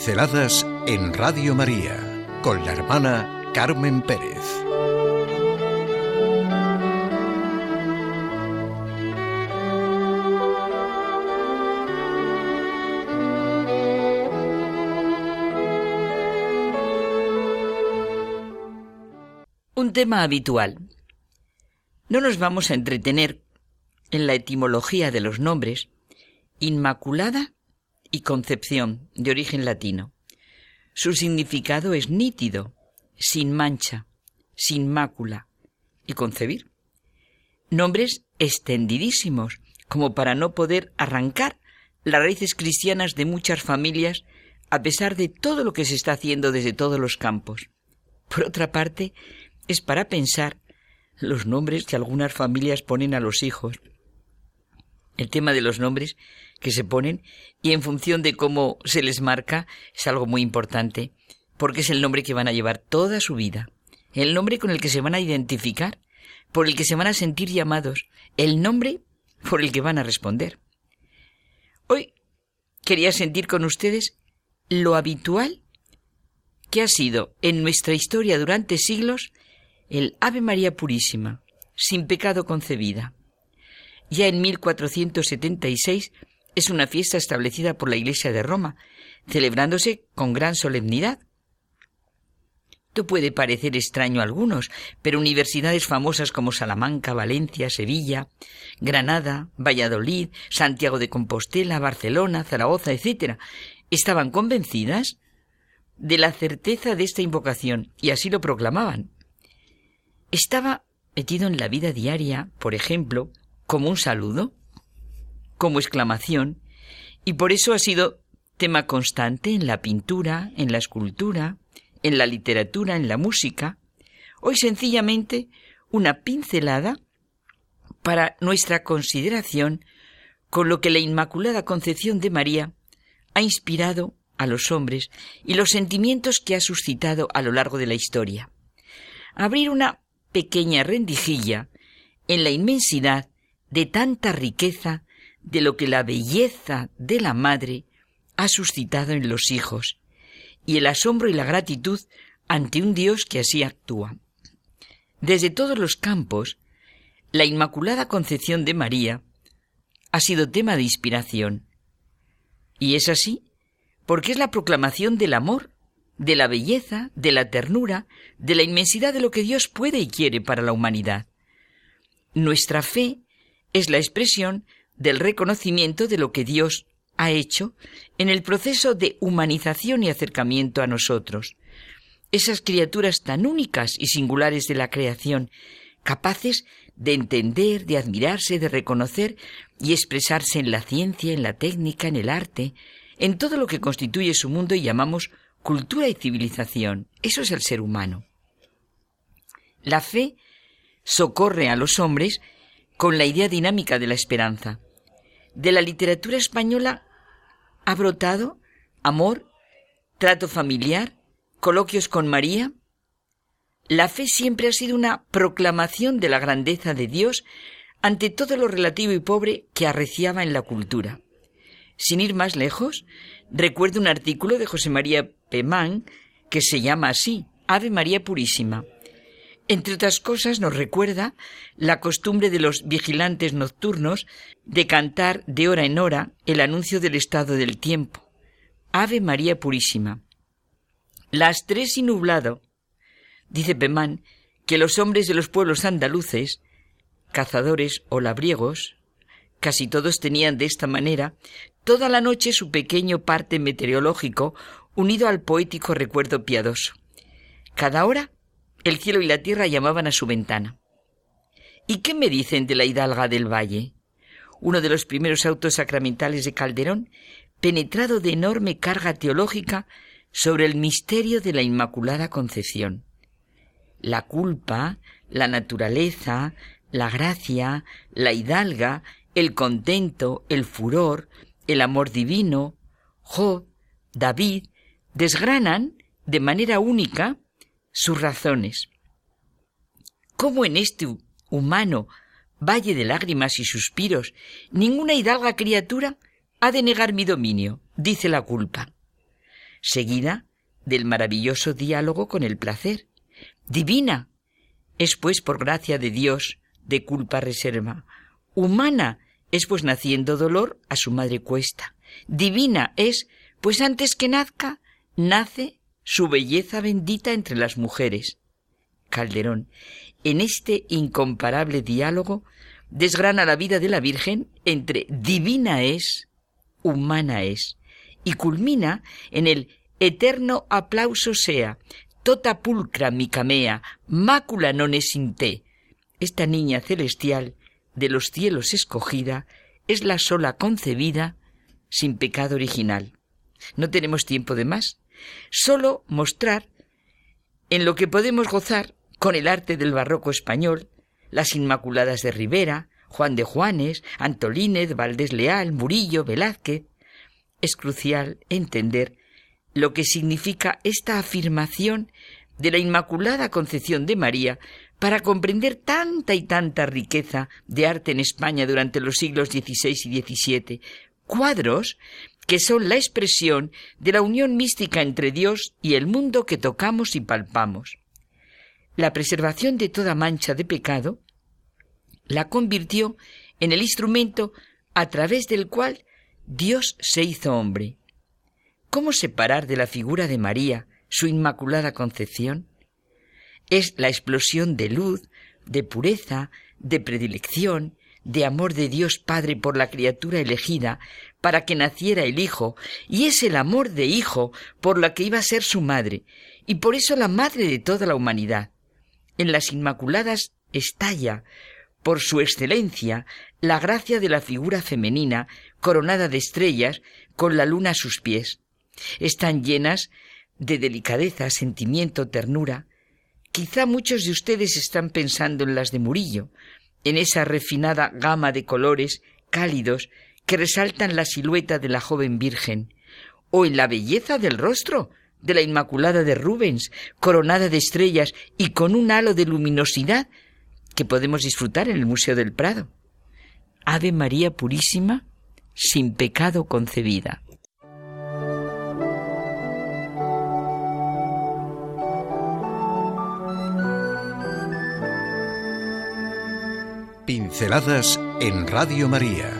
Pinceladas en Radio María con la hermana Carmen Pérez. Un tema habitual. No nos vamos a entretener en la etimología de los nombres Inmaculada y Concepción, de origen latino. Su significado es nítido, sin mancha, sin mácula, y concebir. Nombres extendidísimos, como para no poder arrancar las raíces cristianas de muchas familias a pesar de todo lo que se está haciendo desde todos los campos. Por otra parte, es para pensar los nombres que algunas familias ponen a los hijos. El tema de los nombres que se ponen y en función de cómo se les marca es algo muy importante porque es el nombre que van a llevar toda su vida, el nombre con el que se van a identificar, por el que se van a sentir llamados, el nombre por el que van a responder. Hoy quería sentir con ustedes lo habitual que ha sido en nuestra historia durante siglos el Ave María Purísima, sin pecado concebida. Ya en 1476 es una fiesta establecida por la Iglesia de Roma, celebrándose con gran solemnidad. Esto puede parecer extraño a algunos, pero universidades famosas como Salamanca, Valencia, Sevilla, Granada, Valladolid, Santiago de Compostela, Barcelona, Zaragoza, etc., estaban convencidas de la certeza de esta invocación y así lo proclamaban. Estaba metido en la vida diaria, por ejemplo, como un saludo, como exclamación, y por eso ha sido tema constante en la pintura, en la escultura, en la literatura, en la música. Hoy sencillamente una pincelada para nuestra consideración con lo que la Inmaculada Concepción de María ha inspirado a los hombres y los sentimientos que ha suscitado a lo largo de la historia. Abrir una pequeña rendijilla en la inmensidad de tanta riqueza de lo que la belleza de la madre ha suscitado en los hijos y el asombro y la gratitud ante un Dios que así actúa. Desde todos los campos, la Inmaculada Concepción de María ha sido tema de inspiración. Y es así porque es la proclamación del amor, de la belleza, de la ternura, de la inmensidad de lo que Dios puede y quiere para la humanidad. Nuestra fe es la expresión del reconocimiento de lo que Dios ha hecho en el proceso de humanización y acercamiento a nosotros. Esas criaturas tan únicas y singulares de la creación, capaces de entender, de admirarse, de reconocer y expresarse en la ciencia, en la técnica, en el arte, en todo lo que constituye su mundo y llamamos cultura y civilización. Eso es el ser humano. La fe socorre a los hombres con la idea dinámica de la esperanza de la literatura española ha brotado amor, trato familiar, coloquios con María. La fe siempre ha sido una proclamación de la grandeza de Dios ante todo lo relativo y pobre que arreciaba en la cultura. Sin ir más lejos, recuerdo un artículo de José María Pemán que se llama así, Ave María Purísima, entre otras cosas, nos recuerda la costumbre de los vigilantes nocturnos de cantar de hora en hora el anuncio del estado del tiempo. Ave María Purísima. Las tres y nublado. Dice Pemán que los hombres de los pueblos andaluces, cazadores o labriegos, casi todos tenían de esta manera toda la noche su pequeño parte meteorológico unido al poético recuerdo piadoso. Cada hora el cielo y la tierra llamaban a su ventana. ¿Y qué me dicen de la hidalga del valle? Uno de los primeros autos sacramentales de Calderón, penetrado de enorme carga teológica sobre el misterio de la Inmaculada Concepción. La culpa, la naturaleza, la gracia, la hidalga, el contento, el furor, el amor divino, Job, David, desgranan de manera única sus razones. ¿Cómo en este humano valle de lágrimas y suspiros ninguna hidalga criatura ha de negar mi dominio? dice la culpa. seguida del maravilloso diálogo con el placer. Divina es pues por gracia de Dios de culpa reserva. Humana es pues naciendo dolor a su madre cuesta. Divina es pues antes que nazca nace su belleza bendita entre las mujeres. Calderón, en este incomparable diálogo, desgrana la vida de la Virgen entre divina es, humana es, y culmina en el eterno aplauso sea, tota pulcra mi camea, mácula non esinte. Esta niña celestial, de los cielos escogida, es la sola concebida, sin pecado original. No tenemos tiempo de más, solo mostrar en lo que podemos gozar con el arte del barroco español, las Inmaculadas de Rivera, Juan de Juanes, Antolínez, Valdés Leal, Murillo, Velázquez. Es crucial entender lo que significa esta afirmación de la Inmaculada Concepción de María para comprender tanta y tanta riqueza de arte en España durante los siglos XVI y XVII, cuadros que son la expresión de la unión mística entre Dios y el mundo que tocamos y palpamos. La preservación de toda mancha de pecado la convirtió en el instrumento a través del cual Dios se hizo hombre. ¿Cómo separar de la figura de María su inmaculada concepción? Es la explosión de luz, de pureza, de predilección, de amor de Dios Padre por la criatura elegida para que naciera el Hijo, y es el amor de Hijo por la que iba a ser su madre, y por eso la madre de toda la humanidad. En las Inmaculadas estalla, por su excelencia, la gracia de la figura femenina, coronada de estrellas, con la luna a sus pies. Están llenas de delicadeza, sentimiento, ternura. Quizá muchos de ustedes están pensando en las de Murillo, en esa refinada gama de colores cálidos que resaltan la silueta de la joven Virgen, o en la belleza del rostro de la Inmaculada de Rubens, coronada de estrellas y con un halo de luminosidad que podemos disfrutar en el Museo del Prado. Ave María Purísima, sin pecado concebida. Pinceladas en Radio María